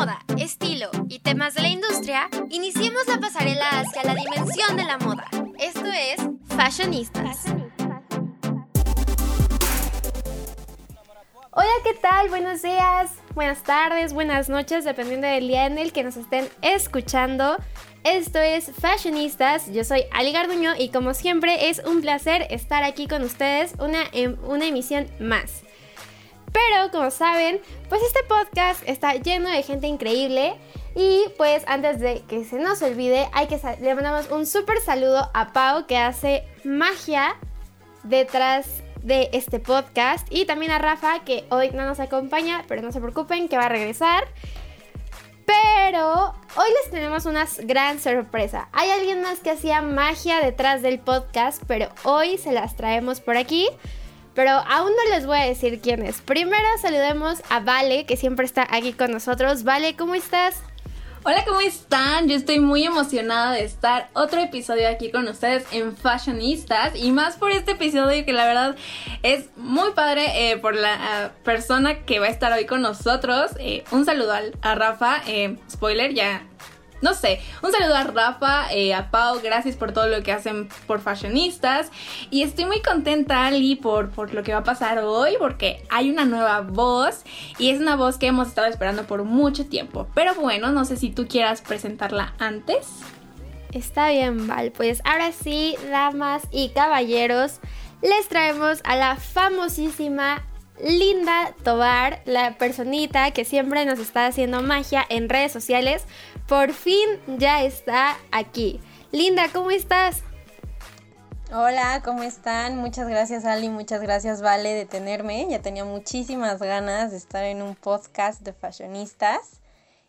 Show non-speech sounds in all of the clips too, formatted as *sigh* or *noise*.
moda, estilo y temas de la industria, iniciemos la pasarela hacia la dimensión de la moda. Esto es Fashionistas. Hola, ¿qué tal? Buenos días, buenas tardes, buenas noches, dependiendo del día en el que nos estén escuchando. Esto es Fashionistas, yo soy Ali Garduño y como siempre es un placer estar aquí con ustedes una, em, una emisión más. Pero como saben, pues este podcast está lleno de gente increíble. Y pues antes de que se nos olvide, hay que le mandamos un súper saludo a Pau que hace magia detrás de este podcast. Y también a Rafa que hoy no nos acompaña, pero no se preocupen que va a regresar. Pero hoy les tenemos una gran sorpresa. Hay alguien más que hacía magia detrás del podcast, pero hoy se las traemos por aquí. Pero aún no les voy a decir quién es. Primero saludemos a Vale, que siempre está aquí con nosotros. Vale, ¿cómo estás? Hola, ¿cómo están? Yo estoy muy emocionada de estar otro episodio aquí con ustedes en Fashionistas y más por este episodio que la verdad es muy padre eh, por la ah, persona que va a estar hoy con nosotros. Eh, un saludo a Rafa, eh, spoiler, ya no sé, un saludo a Rafa, eh, a Pau, gracias por todo lo que hacen por fashionistas. Y estoy muy contenta, Ali, por, por lo que va a pasar hoy, porque hay una nueva voz y es una voz que hemos estado esperando por mucho tiempo. Pero bueno, no sé si tú quieras presentarla antes. Está bien, Val. Pues ahora sí, damas y caballeros, les traemos a la famosísima Linda Tobar, la personita que siempre nos está haciendo magia en redes sociales, por fin ya está aquí. Linda, ¿cómo estás? Hola, ¿cómo están? Muchas gracias Ali, muchas gracias Vale de tenerme. Ya tenía muchísimas ganas de estar en un podcast de fashionistas.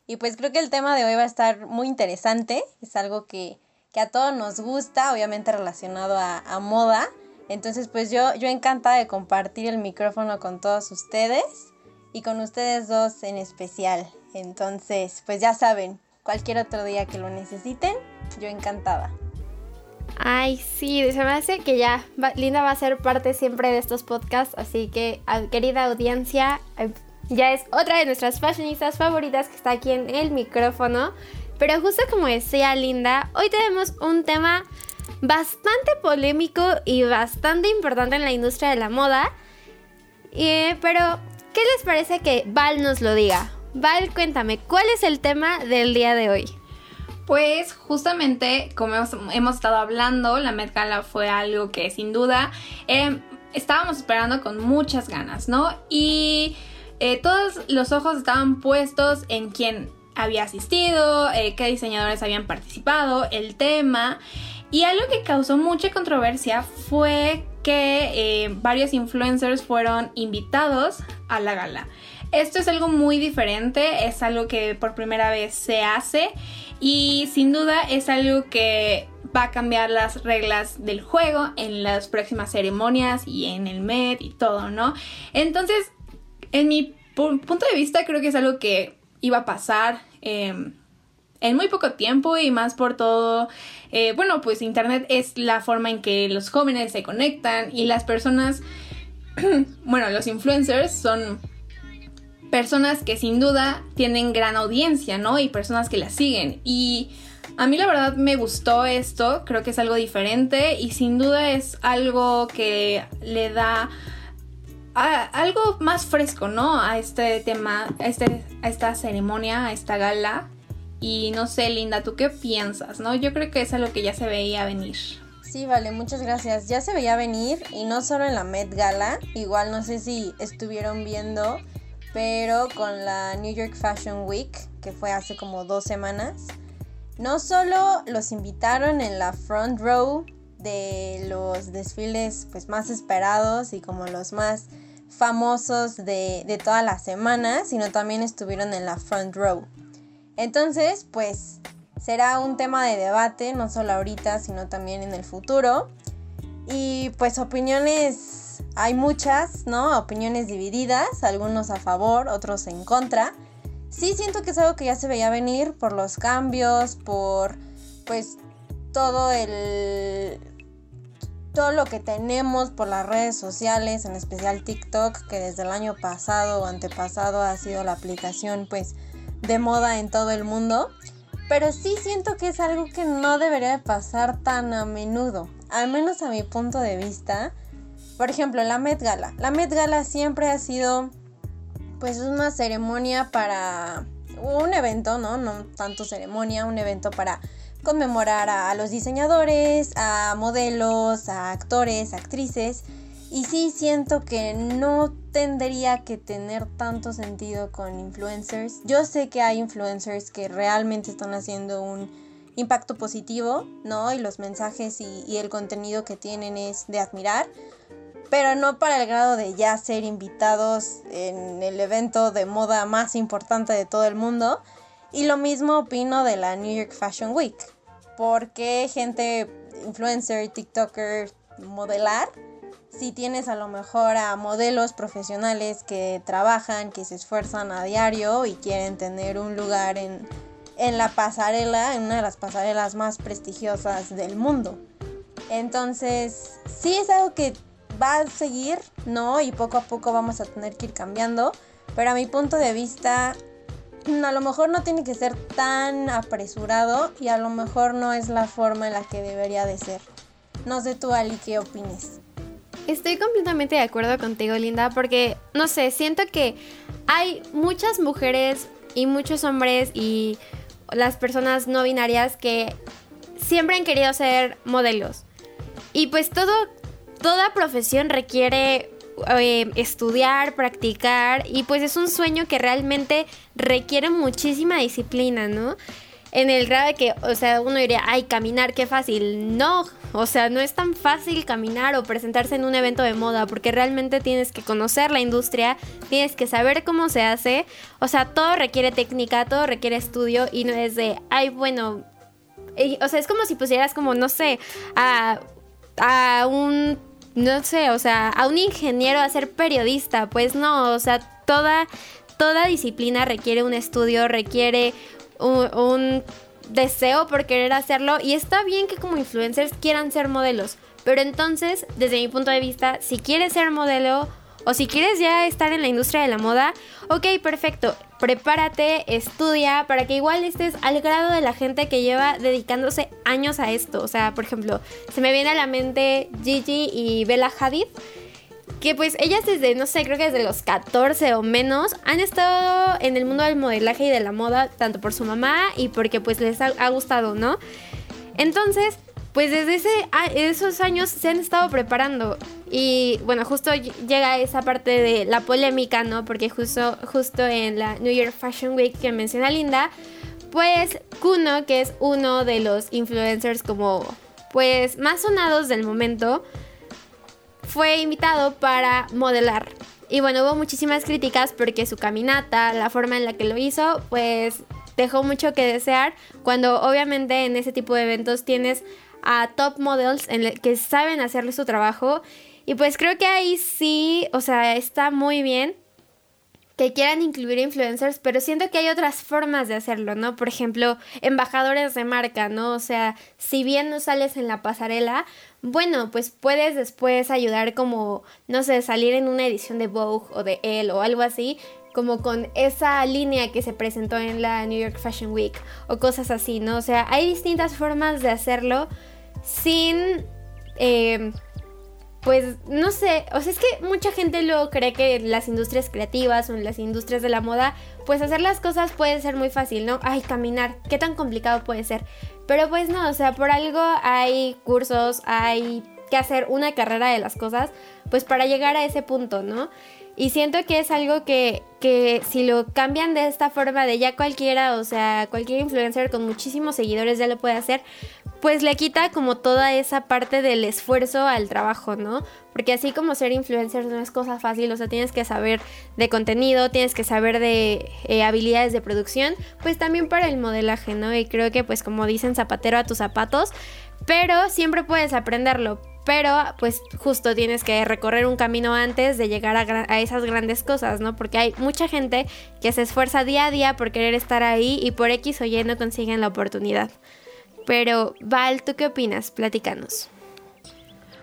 Y pues creo que el tema de hoy va a estar muy interesante. Es algo que, a todos nos gusta, obviamente relacionado a, a moda. Entonces, pues yo, yo encantada de compartir el micrófono con todos ustedes y con ustedes dos en especial. Entonces, pues ya saben, cualquier otro día que lo necesiten, yo encantada. Ay, sí, se me hace que ya Linda va a ser parte siempre de estos podcasts, así que querida audiencia, eh, ya es otra de nuestras fashionistas favoritas que está aquí en el micrófono. Pero justo como decía Linda, hoy tenemos un tema bastante polémico y bastante importante en la industria de la moda. pero, ¿qué les parece que Val nos lo diga? Val, cuéntame, ¿cuál es el tema del día de hoy? Pues justamente, como hemos, estado hablando, la Met Gala fue algo que sin duda em, estábamos esperando con muchas ganas, ¿no? Y eh, todos los ojos estaban puestos en quién había asistido, eh, qué diseñadores habían participado, el tema. Y algo que causó mucha controversia fue que eh, varios influencers fueron invitados a la gala. Esto es algo muy diferente, es algo que por primera vez se hace y sin duda es algo que va a cambiar las reglas del juego en las próximas ceremonias y en el Met y todo, ¿no? Entonces, en mi punto de vista creo que es algo que iba a pasar. Em, en muy poco tiempo y más por todo, eh, bueno, pues Internet es la forma en que los jóvenes se conectan y las personas, *clears throat* bueno, los influencers son personas que sin duda tienen gran audiencia, ¿no? Y personas que las siguen. Y a mí la verdad me gustó esto, creo que es algo diferente y sin duda es algo que le da algo más fresco, ¿no? A este tema, a, este, esta ceremonia, a esta gala. Y no sé, Linda, ¿tú qué piensas? ¿No? Yo creo que es algo que ya se veía venir. Sí, vale, muchas gracias. Ya se veía venir y no solo en la Met Gala, igual no sé si estuvieron viendo, pero con la New York Fashion Week, que fue hace como dos semanas, no solo los invitaron en la front row de los desfiles pues más esperados y como los más famosos de, de toda la semana, sino también estuvieron en la front row. Entonces, pues será un tema de debate, no solo ahorita, sino también en el futuro. Y pues opiniones, hay muchas, ¿no? Opiniones divididas, algunos a favor, otros en contra. Sí siento que es algo que ya se veía venir por los cambios, por pues todo el todo lo que tenemos por las redes sociales, en especial TikTok, que desde el año pasado o antepasado ha sido la aplicación pues de moda en todo el mundo. Pero sí siento que es algo que no debería pasar tan a menudo, al menos a mi punto de vista. Por ejemplo, la Met Gala. La Met Gala siempre ha sido pues una ceremonia para un evento, ¿no? No tanto ceremonia, un evento para conmemorar a, los diseñadores, a modelos, a actores, actrices. Y sí siento que no tendría que tener tanto sentido con influencers. Yo sé que hay influencers que realmente están haciendo un impacto positivo, ¿no? Y los mensajes y, y el contenido que tienen es de admirar pero no para el grado de ya ser invitados en el evento de moda más importante de todo el mundo. Y lo mismo opino de la New York Fashion Week, porque gente influencer, TikToker, modelar, si tienes a lo mejor a modelos profesionales que trabajan, que se esfuerzan a diario y quieren tener un lugar en, en la pasarela, en una de las pasarelas más prestigiosas del mundo. Entonces, sí es algo que va a seguir, ¿no? Y poco a poco vamos a tener que ir cambiando. Pero a mi punto de vista, mm, a lo mejor no tiene que ser tan apresurado y a lo mejor no es la forma en la que debería de ser. No sé tú, Ali, qué opines. Estoy completamente de acuerdo contigo, Linda, porque, no sé, siento que hay muchas mujeres y muchos hombres y las personas no binarias que siempre han querido ser modelos. Y pues todo toda profesión requiere eh, estudiar, practicar y pues es un sueño que realmente requiere muchísima disciplina, ¿no? En el grado de que, o sea, uno diría, ay, caminar, qué fácil. No, o sea, no es tan fácil caminar o presentarse en un evento de moda, porque realmente tienes que conocer la industria, tienes que saber cómo se hace. O sea, todo requiere técnica, todo requiere estudio y no es de, ay, bueno. o sea, es como si pusieras como, no sé, a, a un no sé, o sea, a un ingeniero a ser periodista, pues no, o sea, toda, toda disciplina requiere un estudio, requiere un, deseo por querer hacerlo y está bien que como influencers quieran ser modelos, pero entonces, desde mi punto de vista, si quieres ser modelo o si quieres ya estar en la industria de la moda, ok, perfecto. Prepárate, estudia, para que igual estés al grado de la gente que lleva dedicándose años a esto. O sea, por ejemplo, se me viene a la mente Gigi y Bella Hadid. Que pues ellas desde, no sé, creo que desde los 14 o menos han estado en el mundo del modelaje y de la moda, tanto por su mamá y porque pues les ha gustado, ¿no? Entonces, pues desde esos años se han estado preparando. Y bueno, justo llega esa parte de la polémica, ¿no? Porque justo, justo en la New York Fashion Week que menciona Linda, pues Kuno, que es uno de los influencers como pues más sonados del momento, fue invitado para modelar. Y bueno, hubo muchísimas críticas porque su caminata, la forma en la que lo hizo, pues dejó mucho que desear, cuando obviamente en ese tipo de eventos tienes a top models que saben hacerle su trabajo. Y pues creo que ahí sí, o sea, está muy bien que quieran incluir influencers, pero siento que hay otras formas de hacerlo, ¿no? Por ejemplo, embajadores de marca, ¿no? O sea, si bien no sales en la pasarela, bueno, pues puedes después ayudar como, no sé, salir en una edición de Vogue o de Elle o algo así, como con esa línea que se presentó en la New York Fashion Week o cosas así, ¿no? O sea, hay distintas formas de hacerlo sin... Eh, pues no sé, o sea, es que mucha gente luego cree que las industrias creativas o en las industrias de la moda, pues hacer las cosas puede ser muy fácil, ¿no? Ay, caminar, ¿qué tan complicado puede ser? Pero pues no, o sea, por algo hay cursos, hay que hacer una carrera de las cosas, pues para llegar a ese punto, ¿no? Y siento que es algo que, que si lo cambian de esta forma de ya cualquiera, o sea, cualquier influencer con muchísimos seguidores ya lo puede hacer, pues le quita como toda esa parte del esfuerzo al trabajo, ¿no? Porque así como ser influencer no es cosa fácil, o sea, tienes que saber de contenido, tienes que saber de eh, habilidades de producción, pues también para el modelaje, ¿no? Y creo que pues como dicen zapatero a tus zapatos, pero siempre puedes aprenderlo. Pero pues justo tienes que recorrer un camino antes de llegar a, esas grandes cosas, ¿no? Porque hay mucha gente que se esfuerza día a día por querer estar ahí y por X o Y no consiguen la oportunidad. Pero, Val, ¿tú qué opinas? Platícanos.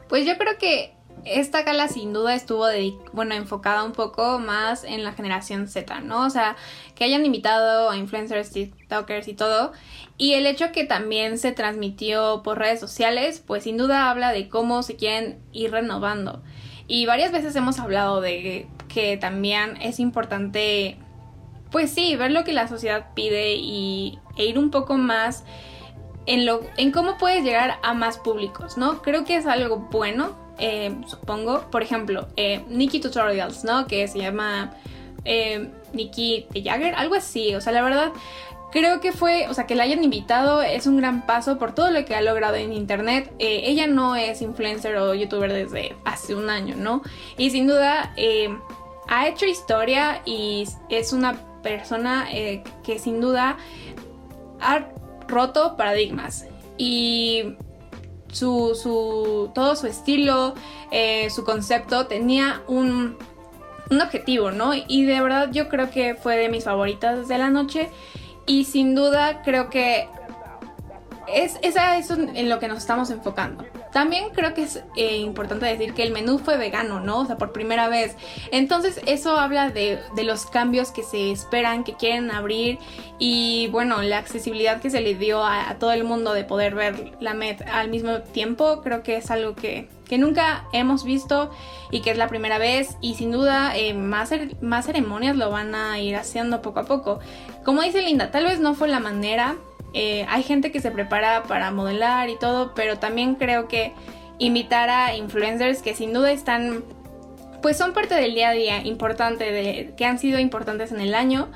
Pues yo creo que esta gala sin duda estuvo bueno, enfocada un poco más en la generación Z, ¿no? O sea, que hayan invitado a influencers, TikTokers y todo. Y el hecho que también se transmitió por redes sociales, pues sin duda habla de cómo se quieren ir renovando. Y varias veces hemos hablado de que también es importante, pues sí, ver lo que la sociedad pide y, e ir un poco más en, lo, en cómo puedes llegar a más públicos, ¿no? Creo que es algo bueno eh, supongo. Por ejemplo, eh, Nikki Tutorials, ¿no? Que se llama eh, de Jagger, algo así. O sea, la verdad, creo que fue, o sea, que la hayan invitado es un gran paso por todo lo que ha logrado en internet. ella no es influencer o youtuber desde hace un año, ¿no? Y sin duda ha hecho historia y es una persona que sin duda ha roto paradigmas. Y su, su, todo su estilo, eh, su concepto tenía un, un objetivo, ¿no? Y de verdad yo creo que fue de mis favoritas de la noche y sin duda creo que es, es eso en lo que nos estamos enfocando. También creo que es eh, importante decir que el menú fue vegano, ¿no? O sea, por primera vez. Entonces eso habla de, los cambios que se esperan, que quieren abrir y bueno, la accesibilidad que se le dio a, todo el mundo de poder ver la MED al mismo tiempo, creo que es algo que, nunca hemos visto y que es la primera vez y sin duda eh, más, más ceremonias lo van a ir haciendo poco a poco. Como dice Linda, tal vez no fue la manera eh, hay gente que se prepara para modelar y todo, pero también creo que invitar a influencers que sin duda están, pues son parte del día a día importante, de, que han sido importantes en el año,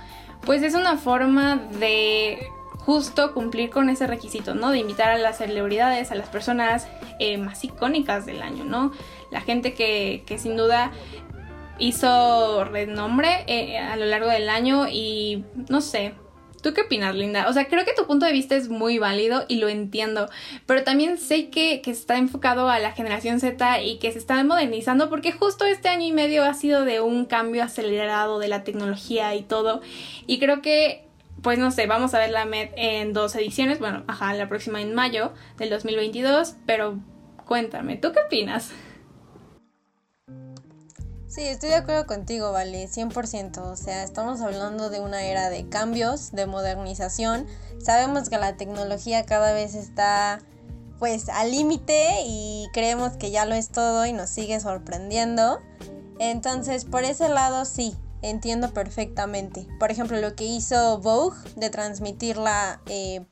pues es una forma de justo cumplir con ese requisito, ¿no? De invitar a las celebridades, a las personas eh, más icónicas del año, ¿no? La gente que, que sin duda hizo renombre eh, a lo largo del año y no sé, ¿Tú qué opinas, Linda? O sea, creo que tu punto de vista es muy válido y lo entiendo, pero también sé que, está enfocado a la generación Z y que se está modernizando porque justo este año y medio ha sido de un cambio acelerado de la tecnología y todo. Y creo que, pues no sé, vamos a ver la MED en dos ediciones, bueno, ajá, la próxima en mayo del 2022, pero cuéntame, ¿tú qué opinas? Sí, estoy de acuerdo contigo, Vale, 100%. O sea, estamos hablando de una era de cambios, de modernización. Sabemos que la tecnología cada vez está pues al límite y creemos que ya lo es todo y nos sigue sorprendiendo. Entonces, por ese lado sí, entiendo perfectamente. Por ejemplo, lo que hizo Vogue de transmitirla eh,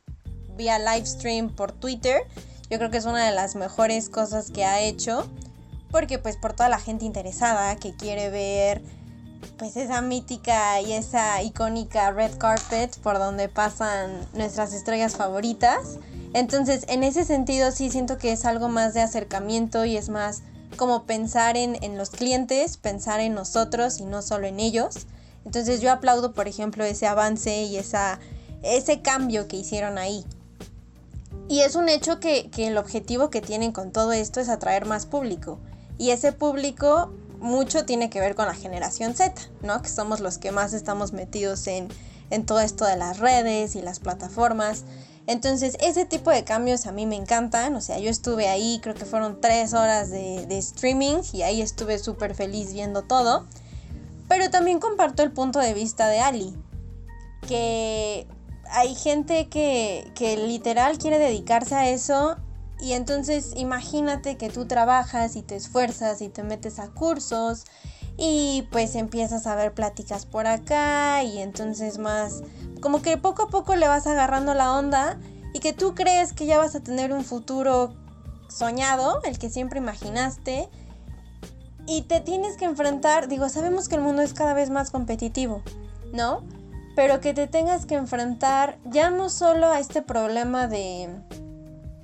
vía live stream por Twitter, yo creo que es una de las mejores cosas que ha hecho porque pues por toda la gente interesada que quiere ver pues esa mítica y esa icónica red carpet por donde pasan nuestras estrellas favoritas. Entonces, en ese sentido sí siento que es algo más de acercamiento y es más como pensar en, en los clientes, pensar en nosotros y no solo en ellos. Entonces yo aplaudo, por ejemplo, ese avance y esa, ese cambio que hicieron ahí. Y es un hecho que, que el objetivo que tienen con todo esto es atraer más público. Y ese público mucho tiene que ver con la generación Z, ¿no? Que somos los que más estamos metidos en, todo esto de las redes y las plataformas. Entonces, ese tipo de cambios a mí me encantan. O sea, yo estuve ahí, creo que fueron tres horas de, streaming y ahí estuve súper feliz viendo todo. Pero también comparto el punto de vista de Ali, que hay gente que, que literal quiere dedicarse a eso y entonces imagínate que tú trabajas y te esfuerzas y te metes a cursos y pues empiezas a ver pláticas por acá y entonces más como que poco a poco le vas agarrando la onda y que tú crees que ya vas a tener un futuro soñado, el que siempre imaginaste, y te tienes que enfrentar, digo, sabemos que el mundo es cada vez más competitivo, ¿no? Pero que te tengas que enfrentar ya no solo a este problema de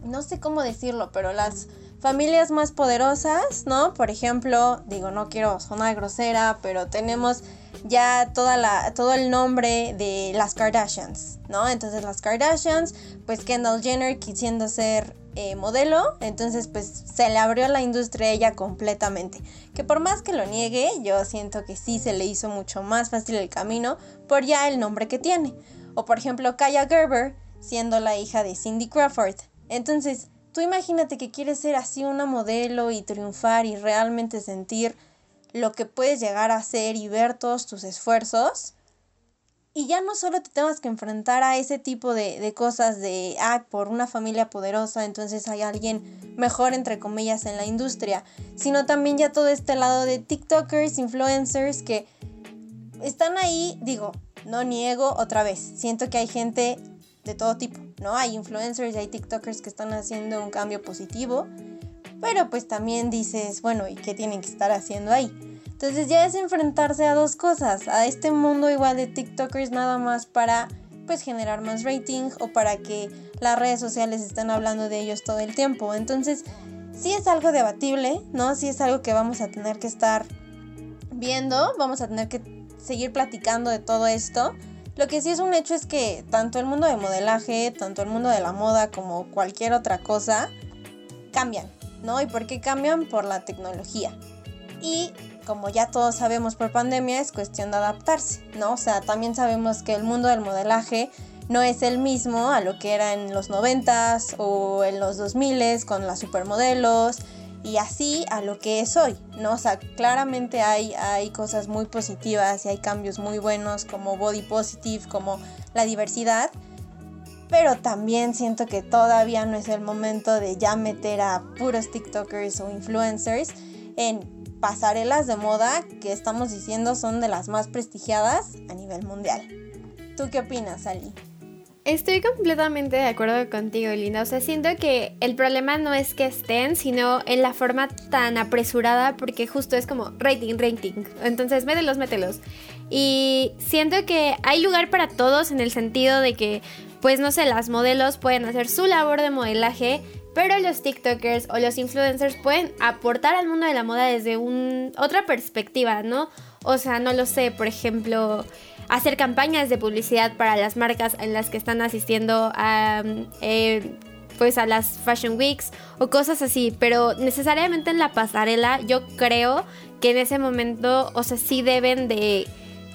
no sé cómo decirlo, pero las familias más poderosas, ¿no? Por ejemplo, digo, no quiero sonar grosera, pero tenemos ya toda la, todo el nombre de las Kardashians, ¿no? Entonces las Kardashians, pues Kendall Jenner quisiendo ser eh, modelo, entonces pues se le abrió la industria a ella completamente. Que por más que lo niegue, yo siento que sí se le hizo mucho más fácil el camino por ya el nombre que tiene. O por ejemplo, Kaya Gerber, siendo la hija de Cindy Crawford, entonces, tú imagínate que quieres ser así una modelo y triunfar y realmente sentir lo que puedes llegar a hacer y ver todos tus esfuerzos. Y ya no solo te tengas que enfrentar a ese tipo de, de, cosas de, ah, por una familia poderosa, entonces hay alguien mejor, entre comillas, en la industria, sino también ya todo este lado de TikTokers, influencers que están ahí, digo, no niego otra vez, siento que hay gente de todo tipo, ¿no? Hay influencers y hay TikTokers que están haciendo un cambio positivo, pero pues también dices, bueno, ¿y qué tienen que estar haciendo ahí? Entonces ya es enfrentarse a dos cosas, a este mundo igual de TikTokers nada más para pues generar más rating o para que las redes sociales estén hablando de ellos todo el tiempo. Entonces, sí es algo debatible, ¿no? Sí es algo que vamos a tener que estar viendo, vamos a tener que seguir platicando de todo esto. Lo que sí es un hecho es que tanto el mundo de modelaje, tanto el mundo de la moda como cualquier otra cosa cambian, ¿no? ¿Y por qué cambian? Por la tecnología. Y como ya todos sabemos por pandemia, es cuestión de adaptarse, ¿no? O sea, también sabemos que el mundo del modelaje no es el mismo a lo que era en los 90s o en los 2000s con las supermodelos y así a lo que es hoy, ¿no? O sea, claramente hay, hay cosas muy positivas y hay cambios muy buenos como body positive, como la diversidad, pero también siento que todavía no es el momento de ya meter a puros TikTokers o influencers en pasarelas de moda que estamos diciendo son de las más prestigiadas a nivel mundial. ¿Tú qué opinas, Ali? Estoy completamente de acuerdo contigo, Linda. O sea, siento que el problema no es que estén, sino en la forma tan apresurada, porque justo es como rating, rating. Entonces, mételos, mételos. Y siento que hay lugar para todos en el sentido de que, pues no sé, las modelos pueden hacer su labor de modelaje, pero los TikTokers o los influencers pueden aportar al mundo de la moda desde un, otra perspectiva, ¿no? O sea, no lo sé, por ejemplo hacer campañas de publicidad para las marcas en las que están asistiendo a, eh, pues a las Fashion Weeks o cosas así, pero necesariamente en la pasarela yo creo que en ese momento, o sea, sí deben de,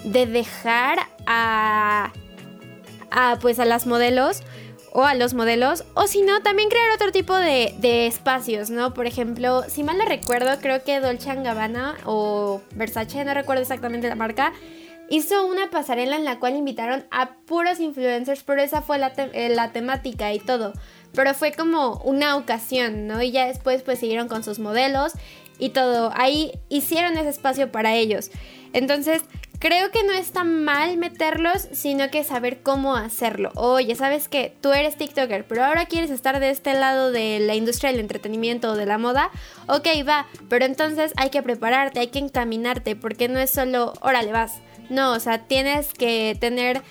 de dejar a, a, pues a las modelos o a los modelos, o si no, también crear otro tipo de, de, espacios, ¿no? Por ejemplo, si mal no recuerdo, creo que Dolce Gabbana o Versace, no recuerdo exactamente la marca, hizo una pasarela en la cual invitaron a puros influencers, pero esa fue la, eh, la, temática y todo. Pero fue como una ocasión, ¿no? Y ya después pues siguieron con sus modelos y todo. Ahí hicieron ese espacio para ellos. Entonces, creo que no está mal meterlos, sino que saber cómo hacerlo. Oye, ¿sabes qué? Tú eres TikToker, pero ahora quieres estar de este lado de la industria del entretenimiento o de la moda. Ok, va, pero entonces hay que prepararte, hay que encaminarte, porque no es solo, órale, vas no, o sea, tienes que tener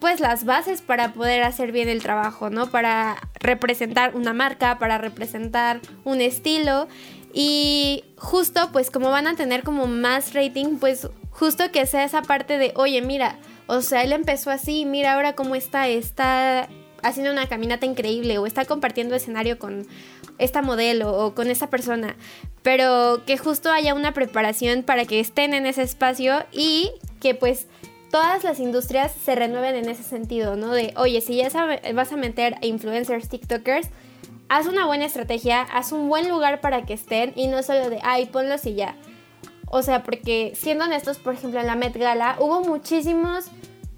pues las bases para poder hacer bien el trabajo, ¿no? Para representar una marca, para representar un estilo y justo pues como van a tener como más rating, pues justo que sea esa parte de, oye, mira, o sea, él empezó así, mira ahora cómo está, está haciendo una caminata increíble o está compartiendo escenario con esta modelo o con esa persona, pero que justo haya una preparación para que estén en ese espacio y que pues todas las industrias se renueven en ese sentido, ¿no? De, oye, si ya vas a meter influencers, TikTokers, haz una buena estrategia, haz un buen lugar para que estén y no solo de, ay, ponlos y ya. O sea, porque siendo honestos, por ejemplo, en la Met Gala hubo muchísimos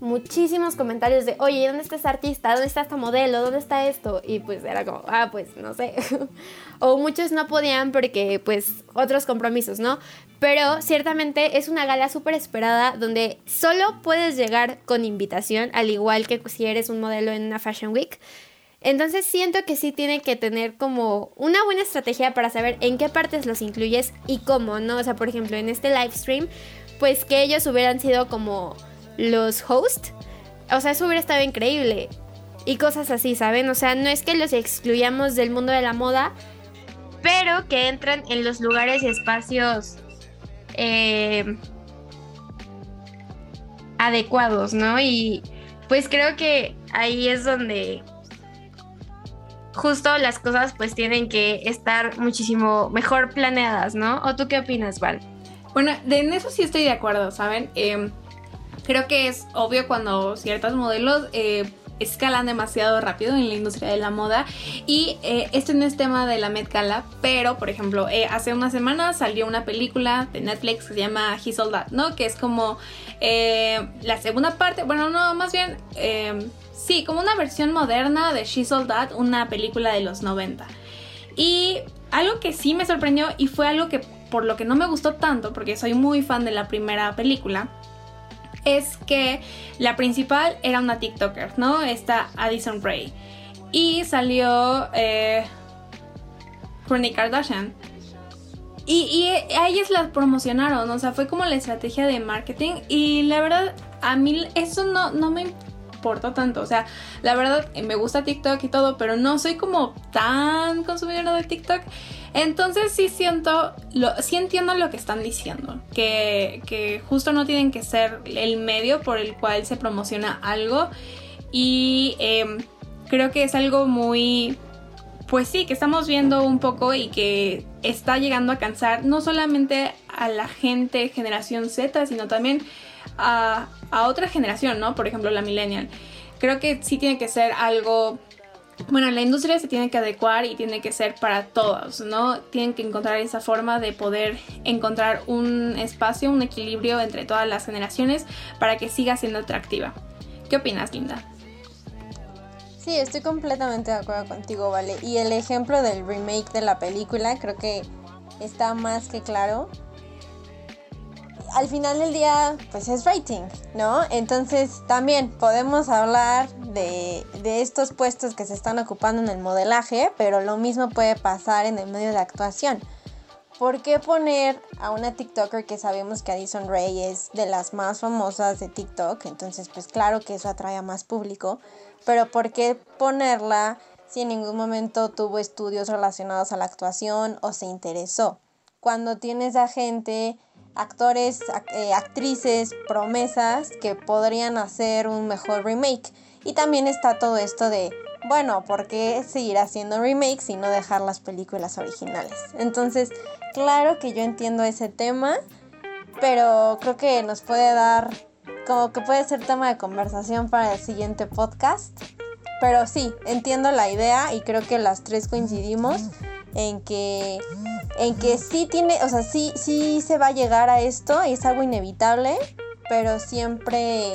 muchísimos comentarios de, oye, ¿dónde está esta artista? ¿Dónde está esta modelo? ¿Dónde está esto? Y pues era como, ah, pues no sé. *laughs* o muchos no podían porque pues otros compromisos, ¿no? Pero ciertamente es una gala súper esperada donde solo puedes llegar con invitación, al igual que si eres un modelo en una Fashion Week. Entonces siento que sí tiene que tener como una buena estrategia para saber en qué partes los incluyes y cómo, ¿no? O sea, por ejemplo, en este live stream, pues que ellos hubieran sido como los hosts. O sea, eso hubiera estado increíble. Y cosas así, ¿saben? O sea, no es que los excluyamos del mundo de la moda, pero que entran en los lugares y espacios eh, adecuados, ¿no? Y pues creo que ahí es donde justo las cosas pues tienen que estar muchísimo mejor planeadas, ¿no? ¿O tú qué opinas, Val? Bueno, en eso sí estoy de acuerdo, ¿saben? Eh, creo que es obvio cuando ciertos modelos eh, escalan demasiado rápido en la industria de la moda. Y eh, este no es tema de la Met Gala, pero por ejemplo, eh, hace unas semanas salió una película de Netflix que se llama His All That, ¿no? Que es como la segunda parte, bueno, no, más bien, sí, como una versión moderna de She's All That, una película de los 90. Y algo que sí me sorprendió y fue algo que por lo que no me gustó tanto, porque soy muy fan de la primera película, es que la principal era una TikToker, ¿no? Esta Addison Rae. Y salió eh, Kardashian. Y, y a ellas las promocionaron, o sea, fue como la estrategia de marketing. Y la verdad, a mí eso no, no me importa tanto. O sea, la verdad me gusta TikTok y todo, pero no soy como tan consumidora de TikTok. Entonces sí siento, lo, sí entiendo lo que están diciendo, que, justo no tienen que ser el medio por el cual se promociona algo. Y em, creo que es algo muy, pues sí, que estamos viendo un poco y que está llegando a cansar no solamente a la gente generación Z, sino también a, otra generación, ¿no? Por ejemplo, la millennial. Creo que sí tiene que ser algo bueno, la industria se tiene que adecuar y tiene que ser para todos, ¿no? Tienen que encontrar esa forma de poder encontrar un espacio, un equilibrio entre todas las generaciones para que siga siendo atractiva. ¿Qué opinas, Linda? Sí, estoy completamente de acuerdo contigo, Vale. Y el ejemplo del remake de la película creo que está más que claro al final del día, pues es rating, ¿no? Entonces también podemos hablar de, estos puestos que se están ocupando en el modelaje, pero lo mismo puede pasar en el medio de actuación. ¿Por qué poner a una TikToker que sabemos que Addison Ray es de las más famosas de TikTok? Entonces, pues claro que eso atrae a más público. Pero ¿por qué ponerla si en ningún momento tuvo estudios relacionados a la actuación o se interesó? Cuando tienes a gente actores, eh, actrices, promesas que podrían hacer un mejor remake. Y también está todo esto de, bueno, ¿por qué seguir haciendo remakes y no dejar las películas originales? Entonces, claro que yo entiendo ese tema, pero creo que nos puede dar, como que puede ser tema de conversación para el siguiente podcast. Pero sí, entiendo la idea y creo que las tres coincidimos en que en que sí tiene, o sea, sí, sí se va a llegar a esto es algo inevitable, pero siempre,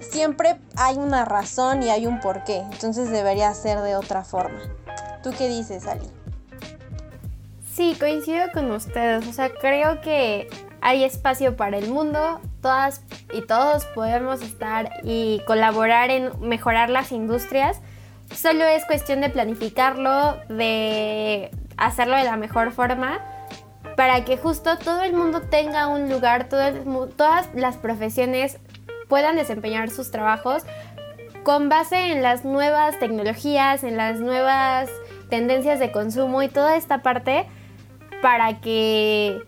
siempre hay una razón y hay un porqué, entonces debería ser de otra forma. ¿Tú qué dices, Ali? Sí, coincido con ustedes, o sea, creo que hay espacio para el mundo, todas y todos podemos estar y colaborar en mejorar las industrias. Solo es cuestión de planificarlo, de hacerlo de la mejor forma para que justo todo el mundo tenga un lugar, todas las profesiones puedan desempeñar sus trabajos con base en las nuevas tecnologías, en las nuevas tendencias de consumo y toda esta parte para que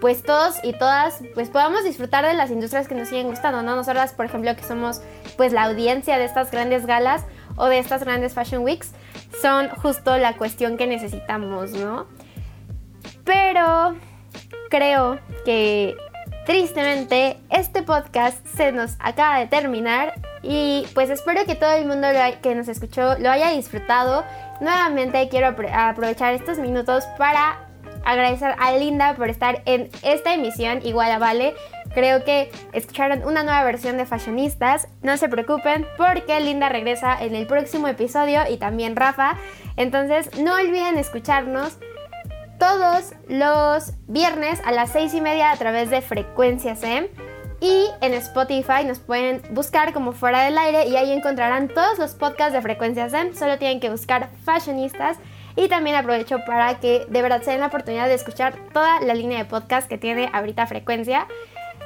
pues todos y todas pues podamos disfrutar de las industrias que nos siguen gustando, ¿no? Nosotras, por ejemplo, que somos pues la audiencia de estas grandes galas o de estas grandes fashion weeks, son justo la cuestión que necesitamos, ¿no? Pero creo que tristemente este podcast se nos acaba de terminar y pues espero que todo el mundo que nos escuchó lo haya disfrutado. Nuevamente quiero aprovechar estos minutos para agradecer a Linda por estar en esta emisión, igual a Vale. Creo que escucharon una nueva versión de Fashionistas. No se preocupen porque Linda regresa en el próximo episodio y también Rafa. Entonces no olviden escucharnos todos los viernes a las 6 y media a través de Frecuencia SEM. Y en Spotify nos pueden buscar como fuera del aire y ahí encontrarán todos los podcasts de Frecuencia SEM. Solo tienen que buscar Fashionistas. Y también aprovecho para que de verdad se den la oportunidad de escuchar toda la línea de podcast que tiene ahorita Frecuencia.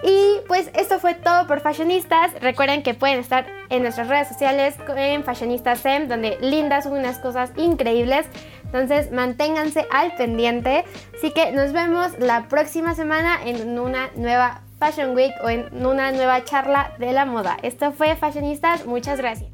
Y pues esto fue todo por Fashionistas. Recuerden que pueden estar en nuestras redes sociales en Fashionistas SEM, donde Linda sube unas cosas increíbles. Entonces manténganse al pendiente. Así que nos vemos la próxima semana en una nueva Fashion Week o en una nueva charla de la moda. Esto fue Fashionistas. Muchas gracias.